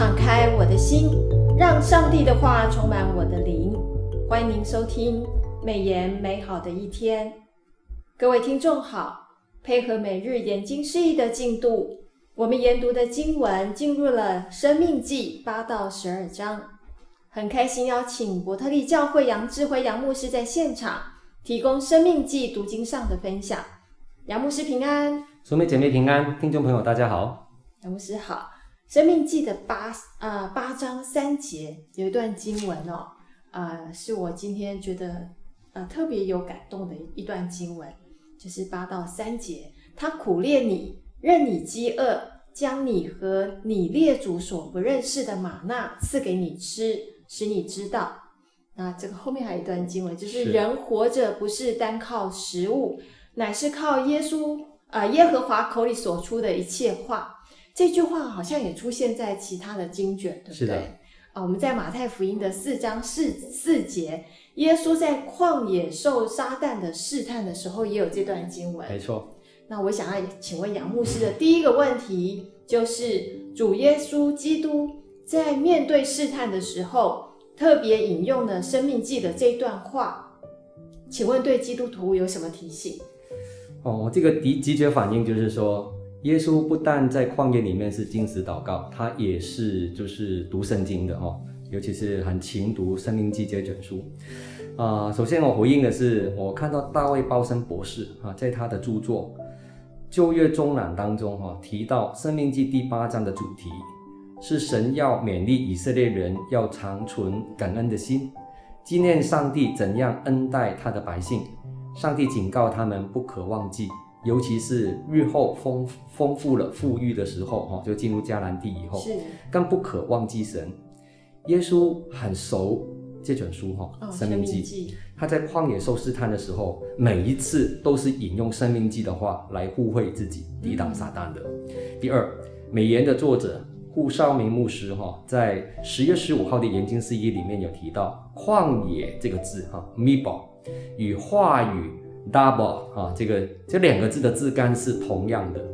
敞开我的心，让上帝的话充满我的灵。欢迎您收听美言美好的一天。各位听众好，配合每日研经释义的进度，我们研读的经文进入了《生命记》八到十二章。很开心邀请伯特利教会杨智辉杨牧师在现场提供《生命记》读经上的分享。杨牧师平安，兄妹姐妹平安，听众朋友大家好，杨牧师好。《申命记》的八啊、呃、八章三节有一段经文哦，啊、呃，是我今天觉得呃特别有感动的一段经文，就是八到三节，他苦练你，任你饥饿，将你和你列祖所不认识的玛纳赐给你吃，使你知道。那这个后面还有一段经文，就是人活着不是单靠食物，乃是靠耶稣啊、呃、耶和华口里所出的一切话。这句话好像也出现在其他的经卷，对不对？是的。啊，我们在马太福音的四章四四节，耶稣在旷野受撒旦的试探的时候，也有这段经文。没错。那我想要请问杨牧师的第一个问题，就是主耶稣基督在面对试探的时候，特别引用了《生命记》的这一段话，请问对基督徒有什么提醒？哦，这个第直觉反应就是说。耶稣不但在旷野里面是禁食祷告，他也是就是读圣经的哦，尤其是很勤读《申命记》这卷书。啊、首先我回应的是，我看到大卫鲍森博士啊，在他的著作《旧约中览》当中哈、提到《生命记》第八章的主题是神要勉励以色列人要长存感恩的心，纪念上帝怎样恩待他的百姓。上帝警告他们不可忘记。尤其是日后丰丰富了富裕的时候，哈，就进入迦南地以后，是更不可忘记神。耶稣很熟这本书，哈、哦，《生命记》。他在旷野受试探的时候，每一次都是引用《生命记》的话来护卫自己，抵挡撒旦的。嗯、第二，美言的作者顾少明牧师，哈，在十月十五号的研经释义里面有提到“旷野”这个字，哈，midbar 与话语。Double 啊，这个这两个字的字干是同样的。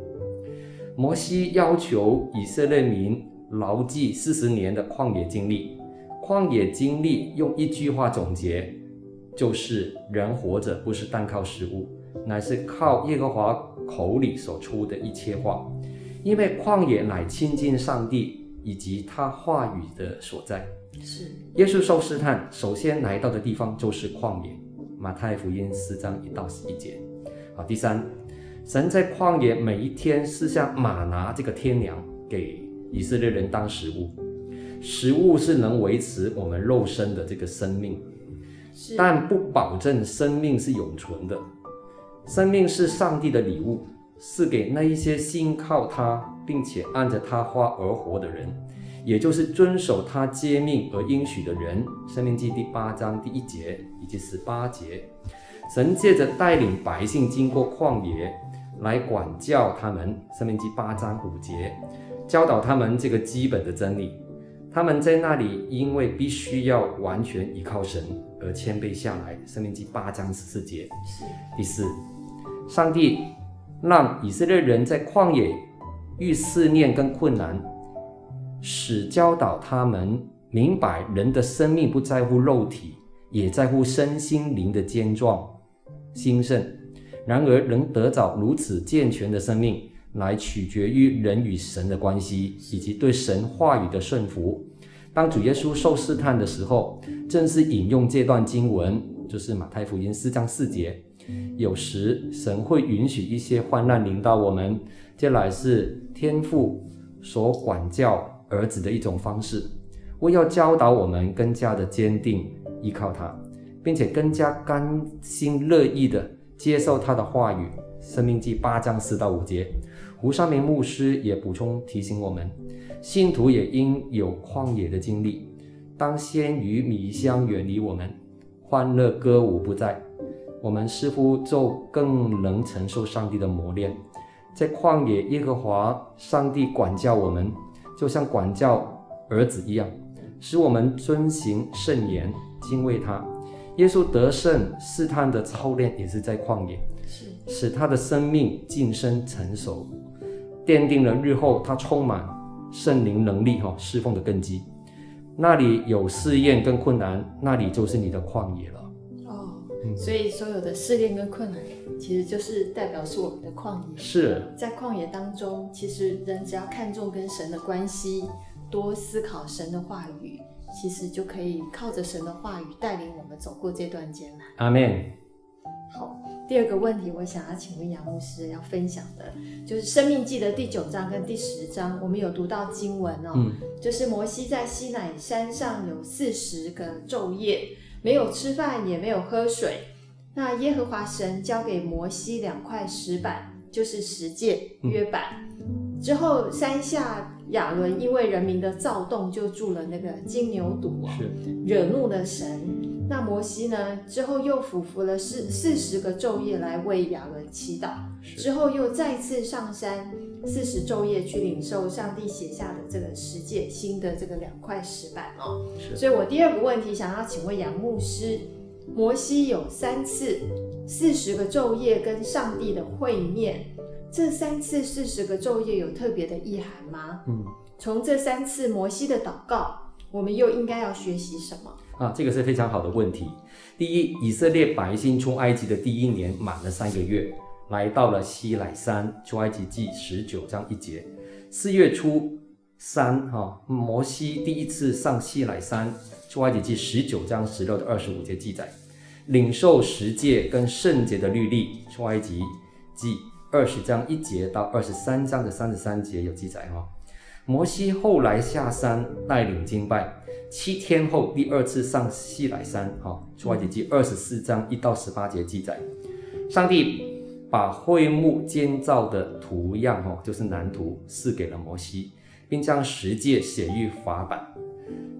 摩西要求以色列民牢记四十年的旷野经历，旷野经历用一句话总结，就是人活着不是单靠食物，乃是靠耶和华口里所出的一切话。因为旷野乃亲近上帝以及他话语的所在。是。耶稣受试探，首先来到的地方就是旷野。马太福音四章一到十一节。好，第三，神在旷野每一天是像马拿这个天粮给以色列人当食物，食物是能维持我们肉身的这个生命，但不保证生命是永存的。生命是上帝的礼物，是给那一些信靠他并且按着他话而活的人。也就是遵守他诫命而应许的人，《生命记》第八章第一节以及十八节，神借着带领百姓经过旷野来管教他们，《生命记》八章五节，教导他们这个基本的真理。他们在那里因为必须要完全依靠神而谦卑下来，《生命记》八章十四节。第四，上帝让以色列人在旷野遇试炼跟困难。使教导他们明白，人的生命不在乎肉体，也在乎身心灵的健壮兴盛。然而，能得着如此健全的生命，来取决于人与神的关系，以及对神话语的顺服。当主耶稣受试探的时候，正是引用这段经文，就是马太福音四章四节。有时神会允许一些患难临到我们，这乃是天父所管教。儿子的一种方式，为要教导我们更加的坚定依靠他，并且更加甘心乐意的接受他的话语。生命记八章四到五节，胡绍明牧师也补充提醒我们，信徒也应有旷野的经历。当鲜鱼米香远离我们，欢乐歌舞不在，我们似乎就更能承受上帝的磨练。在旷野，耶和华上帝管教我们。就像管教儿子一样，使我们遵行圣言，敬畏他。耶稣得胜试探的操练也是在旷野，是使他的生命晋升成熟，奠定了日后他充满圣灵能力哈侍奉的根基。那里有试验跟困难，那里就是你的旷野了。哦，所以所有的试炼跟困难，其实就是代表是我们的旷野。是，在旷野当中，其实人只要看重跟神的关系，多思考神的话语，其实就可以靠着神的话语带领我们走过这段艰难。阿门。好，第二个问题，我想要请问杨牧师要分享的，就是《生命记》的第九章跟第十章，我们有读到经文哦，嗯、就是摩西在西乃山上有四十个昼夜，没有吃饭，也没有喝水。那耶和华神交给摩西两块石板，就是十诫约板。嗯、之后山下亚伦因为人民的躁动，就住了那个金牛犊，是惹怒了神。那摩西呢？之后又俯伏了四四十个昼夜来为亚伦祈祷，之后又再次上山四十昼夜去领受上帝写下的这个十诫，新的这个两块石板哦。所以我第二个问题想要请问杨牧师：摩西有三次四十个昼夜跟上帝的会面，这三次四十个昼夜有特别的意涵吗？嗯，从这三次摩西的祷告，我们又应该要学习什么？啊，这个是非常好的问题。第一，以色列百姓出埃及的第一年满了三个月，来到了西乃山。出埃及记十九章一节，四月初三，哈，摩西第一次上西乃山。出埃及记十九章十六到二十五节记载，领受十诫跟圣洁的律例。出埃及记二十章一节到二十三章的三十三节有记载，哈。摩西后来下山带领敬拜，七天后第二次上西来山，哈，出埃及记二十四章一到十八节记载，上帝把会幕建造的图样，哈，就是蓝图赐给了摩西，并将十诫写于法版。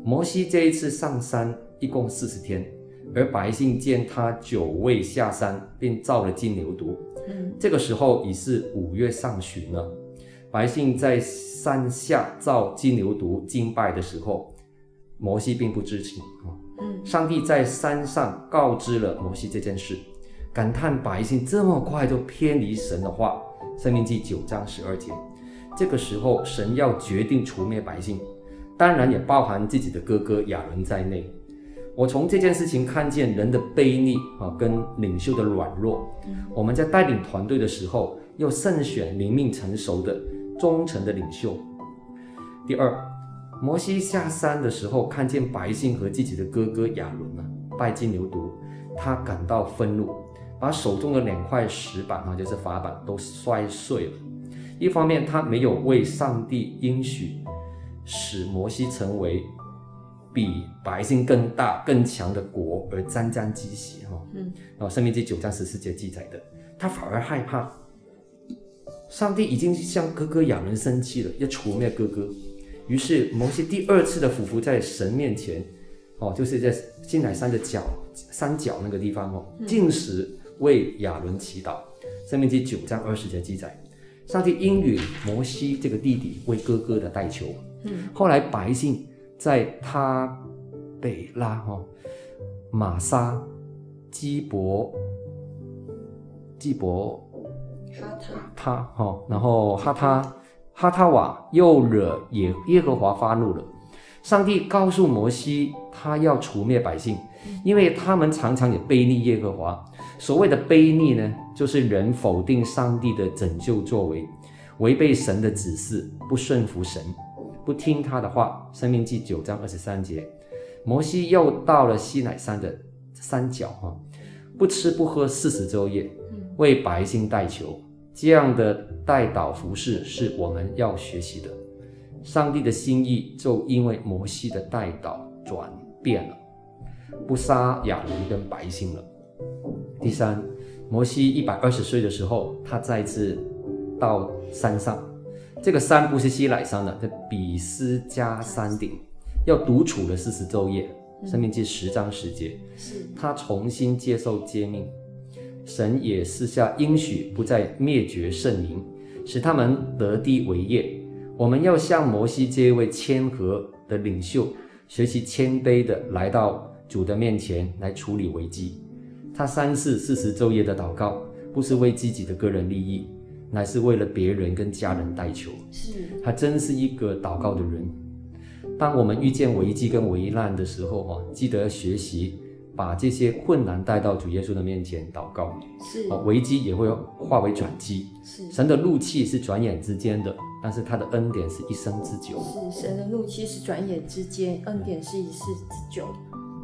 摩西这一次上山一共四十天，而百姓见他久未下山，便造了金牛犊。嗯，这个时候已是五月上旬了。百姓在山下造金牛犊敬拜的时候，摩西并不知情。嗯，上帝在山上告知了摩西这件事，感叹百姓这么快就偏离神的话。生命记九章十二节，这个时候神要决定除灭百姓，当然也包含自己的哥哥亚伦在内。我从这件事情看见人的卑劣啊，跟领袖的软弱。我们在带领团队的时候，要慎选灵命成熟的。忠诚的领袖。第二，摩西下山的时候，看见百姓和自己的哥哥亚伦啊拜金牛犊，他感到愤怒，把手中的两块石板啊，就是法板，都摔碎了。一方面，他没有为上帝应许使摩西成为比百姓更大更强的国而沾沾自喜哈。嗯。然后，生命记九章十四节记载的，他反而害怕。上帝已经向哥哥亚伦生气了，要除灭哥哥。于是摩西第二次的俯伏在神面前，哦，就是在西乃山的角山脚那个地方哦，进食为亚伦祈祷。生命记九章二十节记载，上帝应允摩西这个弟弟为哥哥的代求。嗯，后来百姓在他北拉哈玛莎基伯基伯。哈他，他哈，然后哈他哈他瓦又惹耶耶和华发怒了。上帝告诉摩西，他要除灭百姓，因为他们常常也背逆耶和华。所谓的背逆呢，就是人否定上帝的拯救作为，违背神的指示，不顺服神，不听他的话。生命记九章二十三节，摩西又到了西乃山的山脚哈，不吃不喝四十昼夜，为百姓代求。这样的代祷服饰是我们要学习的。上帝的心意就因为摩西的代祷转变了，不杀亚伦跟百姓了。第三，摩西一百二十岁的时候，他再次到山上，这个山不是西来山的，是比斯加山顶，要独处了四十昼夜。生命记十章十节，他重新接受诫命。神也赐下应许，不再灭绝圣民，使他们得地为业。我们要向摩西这位谦和的领袖学习谦卑的来到主的面前来处理危机。他三次四十昼夜的祷告，不是为自己的个人利益，乃是为了别人跟家人代求。是，他真是一个祷告的人。当我们遇见危机跟危难的时候，哈，记得学习把这些困难带到主耶稣的面前祷告。是，危机也会化为转机。是，神的怒气是转眼之间的，但是他的恩典是一生之久。是，神的怒气是转眼之间，恩典是一世之久。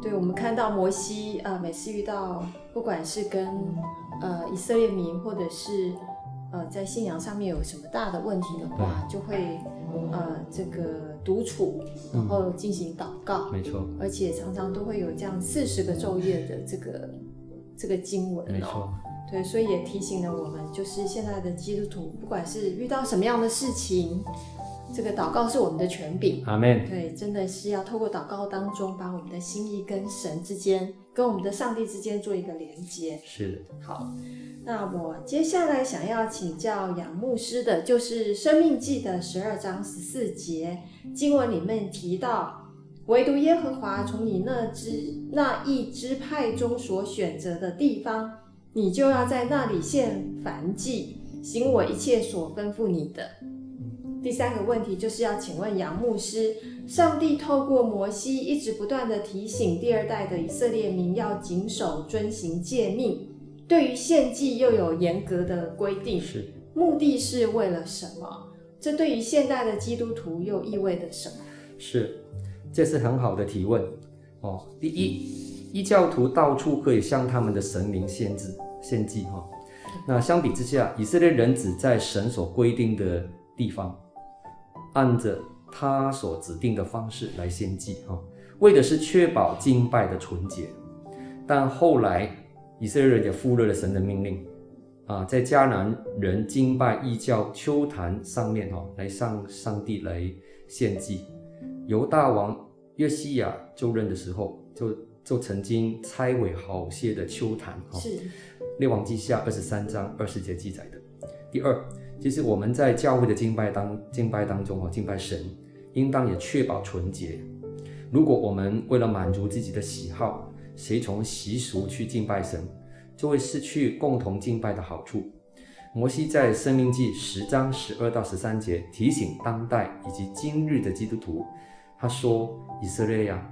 对，我们看到摩西，呃，每次遇到不管是跟呃以色列民，或者是呃在信仰上面有什么大的问题的话，就会呃这个独处，然后进行祷告。没错。而且常常都会有这样四十个昼夜的这个这个经文哦。没错。对，所以也提醒了我们，就是现在的基督徒，不管是遇到什么样的事情。这个祷告是我们的权柄，阿门。对，真的是要透过祷告当中，把我们的心意跟神之间，跟我们的上帝之间做一个连接。是的。好，那我接下来想要请教杨牧师的，就是《生命记》的十二章十四节经文里面提到，唯独耶和华从你那支那一支派中所选择的地方，你就要在那里献燔祭，行我一切所吩咐你的。第三个问题就是要请问杨牧师，上帝透过摩西一直不断的提醒第二代的以色列民要谨守遵行诫命，对于献祭又有严格的规定，是目的是为了什么？这对于现代的基督徒又意味着什么？是，这是很好的提问哦。第一，异教徒到处可以向他们的神明献祭，献祭哈。那相比之下，以色列人只在神所规定的地方。按着他所指定的方式来献祭，哈，为的是确保敬拜的纯洁。但后来以色列人也忽略了神的命令，啊，在迦南人敬拜异教丘坛上面，哈，来上上帝来献祭。犹大王约西亚就任的时候，就就曾经拆毁好些的丘坛，哈，是列王记下二十三章二十节记载的。第二。其实我们在教会的敬拜当敬拜当中，敬拜神，应当也确保纯洁。如果我们为了满足自己的喜好，随从习俗去敬拜神，就会失去共同敬拜的好处。摩西在《申命记》十章十二到十三节提醒当代以及今日的基督徒，他说：“以色列呀，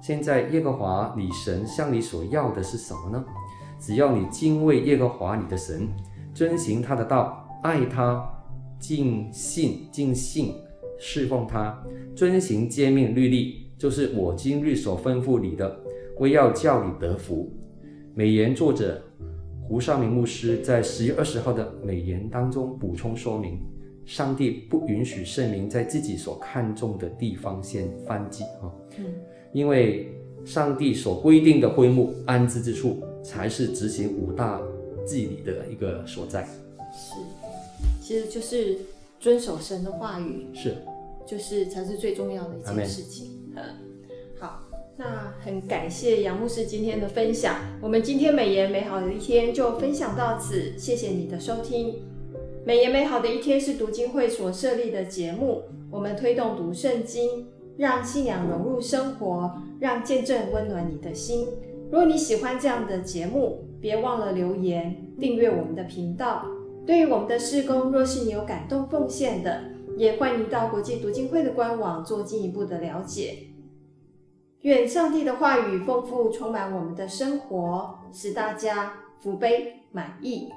现在耶和华你神向你所要的是什么呢？只要你敬畏耶和华你的神，遵行他的道。”爱他，尽心尽性侍奉他，遵行诫命律例，就是我今日所吩咐你的，为要叫你得福。美言作者胡绍明牧师在十月二十号的美言当中补充说明：上帝不允许圣民在自己所看重的地方先翻祭啊，因为上帝所规定的会幕安置之处，才是执行五大祭礼的一个所在。是。其实就是遵守神的话语，是，就是才是最重要的一件事情。嗯，好，那很感谢杨牧师今天的分享。我们今天美言美好的一天就分享到此，谢谢你的收听。美言美好的一天是读经会所设立的节目，我们推动读圣经，让信仰融入生活，让见证温暖你的心。如果你喜欢这样的节目，别忘了留言订阅我们的频道。对于我们的施工，若是你有感动奉献的，也欢迎到国际读经会的官网做进一步的了解。愿上帝的话语丰富充满我们的生活，使大家福杯满溢。